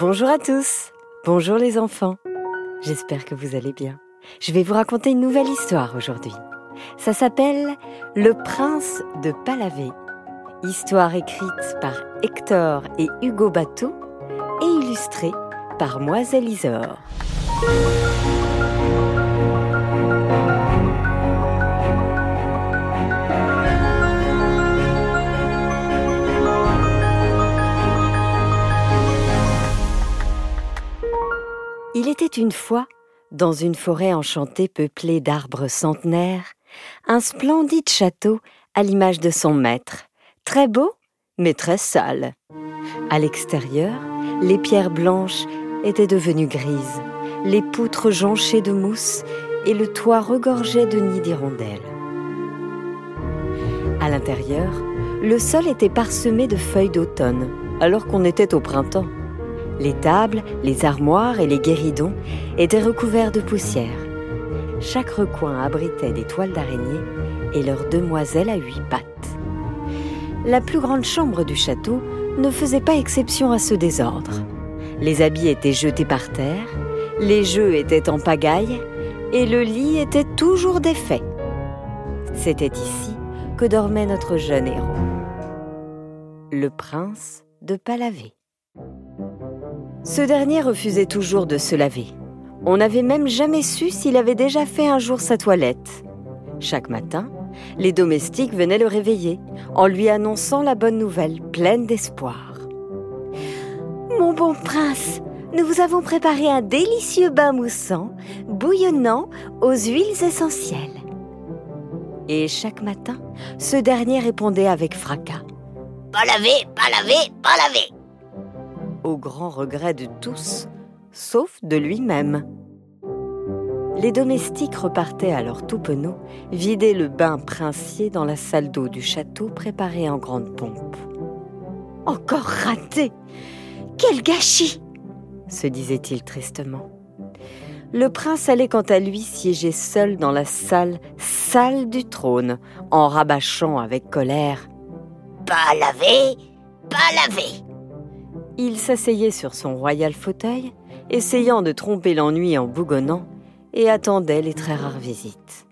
Bonjour à tous, bonjour les enfants. J'espère que vous allez bien. Je vais vous raconter une nouvelle histoire aujourd'hui. Ça s'appelle Le prince de Palavé. Histoire écrite par Hector et Hugo Bateau et illustrée par Moiselle Isor. Une fois, dans une forêt enchantée peuplée d'arbres centenaires, un splendide château à l'image de son maître, très beau mais très sale. À l'extérieur, les pierres blanches étaient devenues grises, les poutres jonchées de mousse et le toit regorgeait de nids d'hirondelles. À l'intérieur, le sol était parsemé de feuilles d'automne, alors qu'on était au printemps. Les tables, les armoires et les guéridons étaient recouverts de poussière. Chaque recoin abritait des toiles d'araignée et leurs demoiselles à huit pattes. La plus grande chambre du château ne faisait pas exception à ce désordre. Les habits étaient jetés par terre, les jeux étaient en pagaille et le lit était toujours défait. C'était ici que dormait notre jeune héros, le prince de Palavé. Ce dernier refusait toujours de se laver. On n'avait même jamais su s'il avait déjà fait un jour sa toilette. Chaque matin, les domestiques venaient le réveiller en lui annonçant la bonne nouvelle, pleine d'espoir. Mon bon prince, nous vous avons préparé un délicieux bain moussant, bouillonnant aux huiles essentielles. Et chaque matin, ce dernier répondait avec fracas. Pas lavé, pas lavé, pas lavé au grand regret de tous, sauf de lui-même. Les domestiques repartaient alors tout penaud vider le bain princier dans la salle d'eau du château préparée en grande pompe. Encore raté Quel gâchis se disait-il tristement. Le prince allait quant à lui siéger seul dans la salle, salle du trône, en rabâchant avec colère. Pas lavé, pas lavé il s'asseyait sur son royal fauteuil, essayant de tromper l'ennui en bougonnant, et attendait les très rares visites.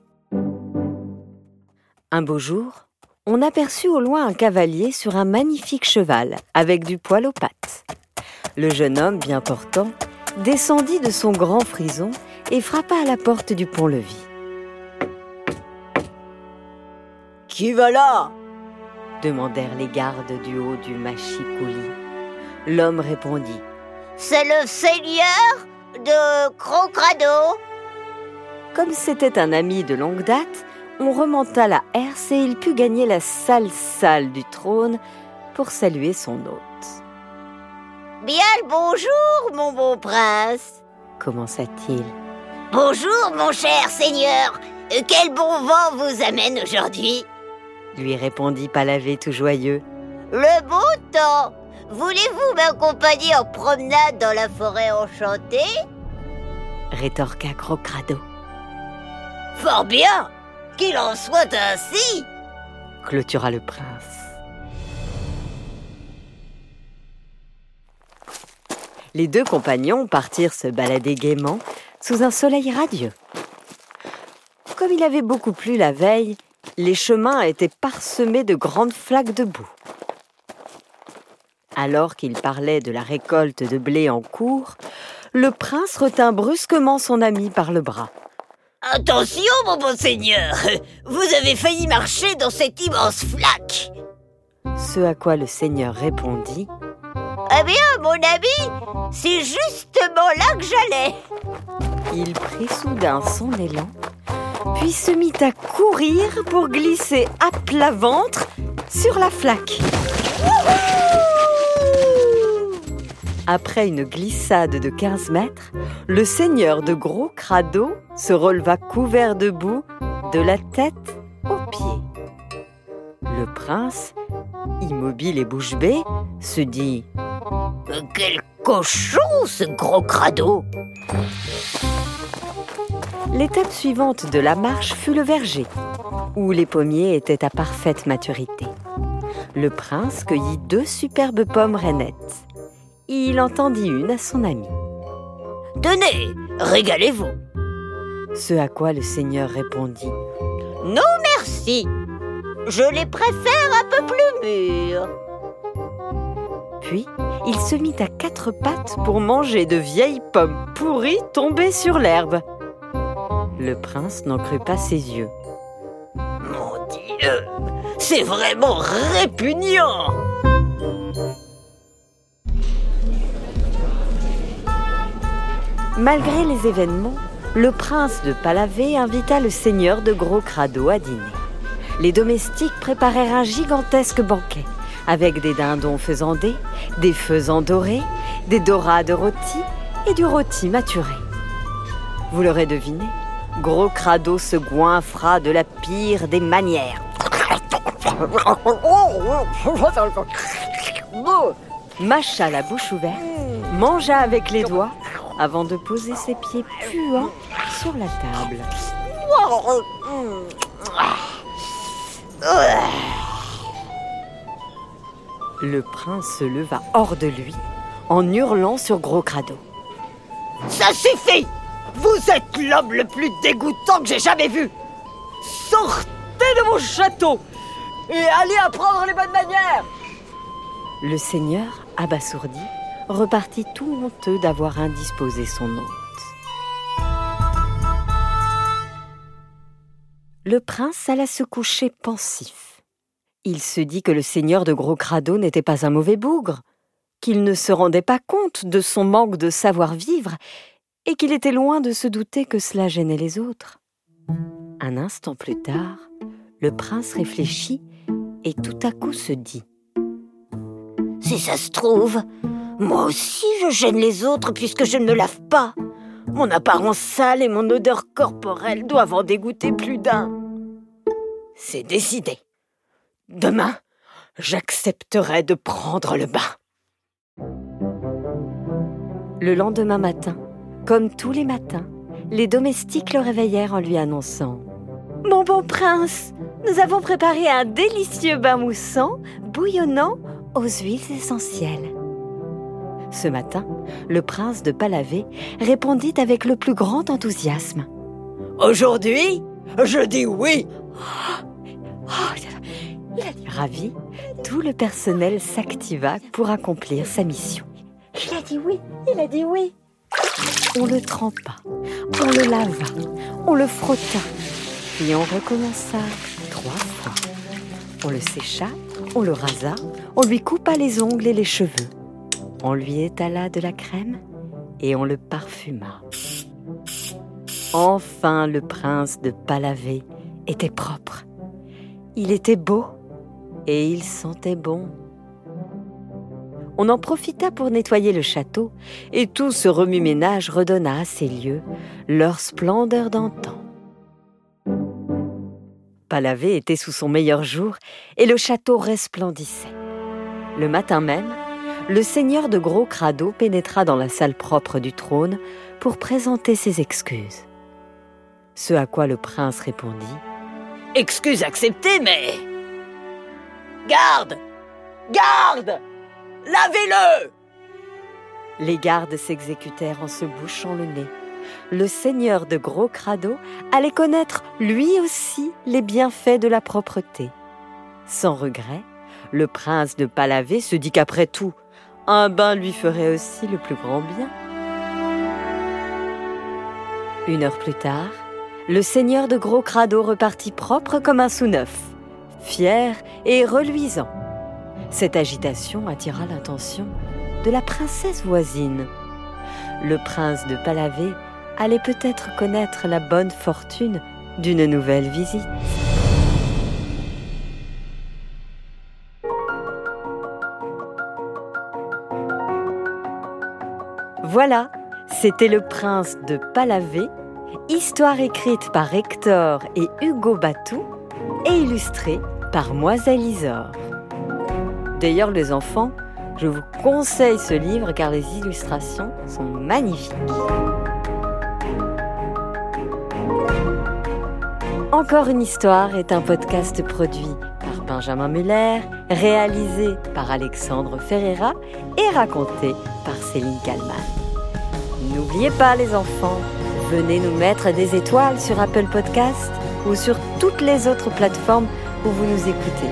Un beau jour, on aperçut au loin un cavalier sur un magnifique cheval, avec du poil aux pattes. Le jeune homme, bien portant, descendit de son grand frison et frappa à la porte du pont-levis. Qui va là? demandèrent les gardes du haut du machicoulis. L'homme répondit C'est le seigneur de Crocrado. Comme c'était un ami de longue date, on remonta la herse et il put gagner la sale salle du trône pour saluer son hôte. Bien le bonjour, mon bon prince, commença-t-il. Bonjour, mon cher seigneur. Quel bon vent vous amène aujourd'hui? Lui répondit Palavé tout joyeux. Le beau temps Voulez-vous m'accompagner en promenade dans la forêt enchantée? Rétorqua Crocrado. Fort bien Qu'il en soit ainsi clôtura le prince. Les deux compagnons partirent se balader gaiement sous un soleil radieux. Comme il avait beaucoup plu la veille, les chemins étaient parsemés de grandes flaques de boue. Alors qu'il parlait de la récolte de blé en cours, le prince retint brusquement son ami par le bras. Attention, mon bon seigneur Vous avez failli marcher dans cette immense flaque Ce à quoi le seigneur répondit Eh bien, mon ami, c'est justement là que j'allais Il prit soudain son élan, puis se mit à courir pour glisser à plat ventre sur la flaque. Après une glissade de 15 mètres, le seigneur de Gros Crado se releva couvert de boue, de la tête aux pieds. Le prince, immobile et bouche bée, se dit Quel cochon ce Gros Crado L'étape suivante de la marche fut le verger, où les pommiers étaient à parfaite maturité. Le prince cueillit deux superbes pommes rainettes il entendit une à son ami. Tenez, régalez-vous. Ce à quoi le seigneur répondit Non merci. Je les préfère un peu plus mûrs. Puis, il se mit à quatre pattes pour manger de vieilles pommes pourries tombées sur l'herbe. Le prince n'en crut pas ses yeux. Mon Dieu, c'est vraiment répugnant. Malgré les événements, le prince de Palavé invita le seigneur de Gros Crado à dîner. Les domestiques préparèrent un gigantesque banquet avec des dindons faisandés, des faisans dorés, des dorades rôtis et du rôti maturé. Vous l'aurez deviné, Gros Crado se goinfra de la pire des manières. Mâcha la bouche ouverte, mangea avec les doigts avant de poser ses pieds puants sur la table. Le prince se leva hors de lui en hurlant sur Gros Crado. Ça suffit Vous êtes l'homme le plus dégoûtant que j'ai jamais vu Sortez de mon château et allez apprendre les bonnes manières Le seigneur, abasourdi, repartit tout honteux d'avoir indisposé son hôte. Le prince alla se coucher pensif. Il se dit que le seigneur de Gros Crado n'était pas un mauvais bougre, qu'il ne se rendait pas compte de son manque de savoir-vivre et qu'il était loin de se douter que cela gênait les autres. Un instant plus tard, le prince réfléchit et tout à coup se dit Si ça se trouve, moi aussi je gêne les autres puisque je ne me lave pas. Mon apparence sale et mon odeur corporelle doivent en dégoûter plus d'un. C'est décidé. Demain, j'accepterai de prendre le bain. Le lendemain matin, comme tous les matins, les domestiques le réveillèrent en lui annonçant ⁇ Mon bon prince, nous avons préparé un délicieux bain moussant, bouillonnant aux huiles essentielles. Ce matin, le prince de Palavé répondit avec le plus grand enthousiasme. Aujourd'hui, je dis oui. Ravi, tout le personnel s'activa pour accomplir sa mission. Il a dit oui, il a dit oui. On le trempa, on le lava, on le frotta, puis on recommença trois fois. On le sécha, on le rasa, on lui coupa les ongles et les cheveux. On lui étala de la crème et on le parfuma. Enfin, le prince de Palavé était propre. Il était beau et il sentait bon. On en profita pour nettoyer le château, et tout ce remue-ménage redonna à ces lieux leur splendeur d'antan. Palavé était sous son meilleur jour, et le château resplendissait. Le matin même, le seigneur de Gros Crado pénétra dans la salle propre du trône pour présenter ses excuses. Ce à quoi le prince répondit Excuses acceptées, mais Garde Garde Lavez-le Les gardes s'exécutèrent en se bouchant le nez. Le seigneur de Gros Crado allait connaître lui aussi les bienfaits de la propreté. Sans regret, le prince de Palavé se dit qu'après tout, un bain lui ferait aussi le plus grand bien. Une heure plus tard, le seigneur de Gros Crado repartit propre comme un sous-neuf fier et reluisant. Cette agitation attira l'attention de la princesse voisine. Le prince de Palavé allait peut-être connaître la bonne fortune d'une nouvelle visite. Voilà, c'était le prince de Palavé, histoire écrite par Hector et Hugo Batou et illustrée par Moiselle Isor. D'ailleurs, les enfants, je vous conseille ce livre car les illustrations sont magnifiques. Encore une histoire est un podcast produit par Benjamin Muller, réalisé par Alexandre Ferreira et raconté par Céline Kalman. N'oubliez pas les enfants, venez nous mettre des étoiles sur Apple Podcast ou sur toutes les autres plateformes où vous nous écoutez.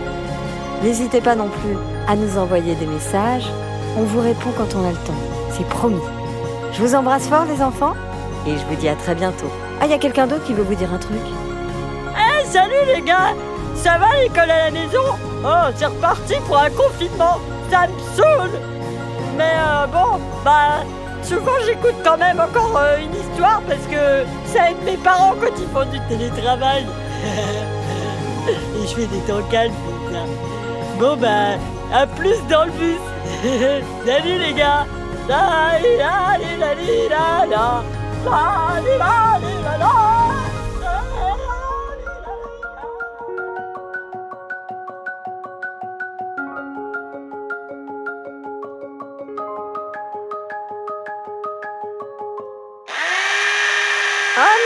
N'hésitez pas non plus à nous envoyer des messages, on vous répond quand on a le temps, c'est promis. Je vous embrasse fort les enfants et je vous dis à très bientôt. Ah, il y a quelqu'un d'autre qui veut vous dire un truc? Eh, salut les gars Ça va l'école à la maison? Oh, c'est reparti pour un confinement Ça me saoule Mais euh, bon, bah, souvent j'écoute quand même encore euh, une histoire parce que ça aide mes parents quand ils font du télétravail. Et je fais des temps calmes comme ça. Bon bah, à plus dans le bus Salut les gars la la la la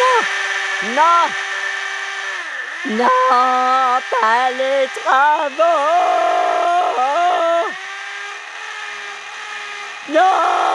no, no, no, pas les travaux. Non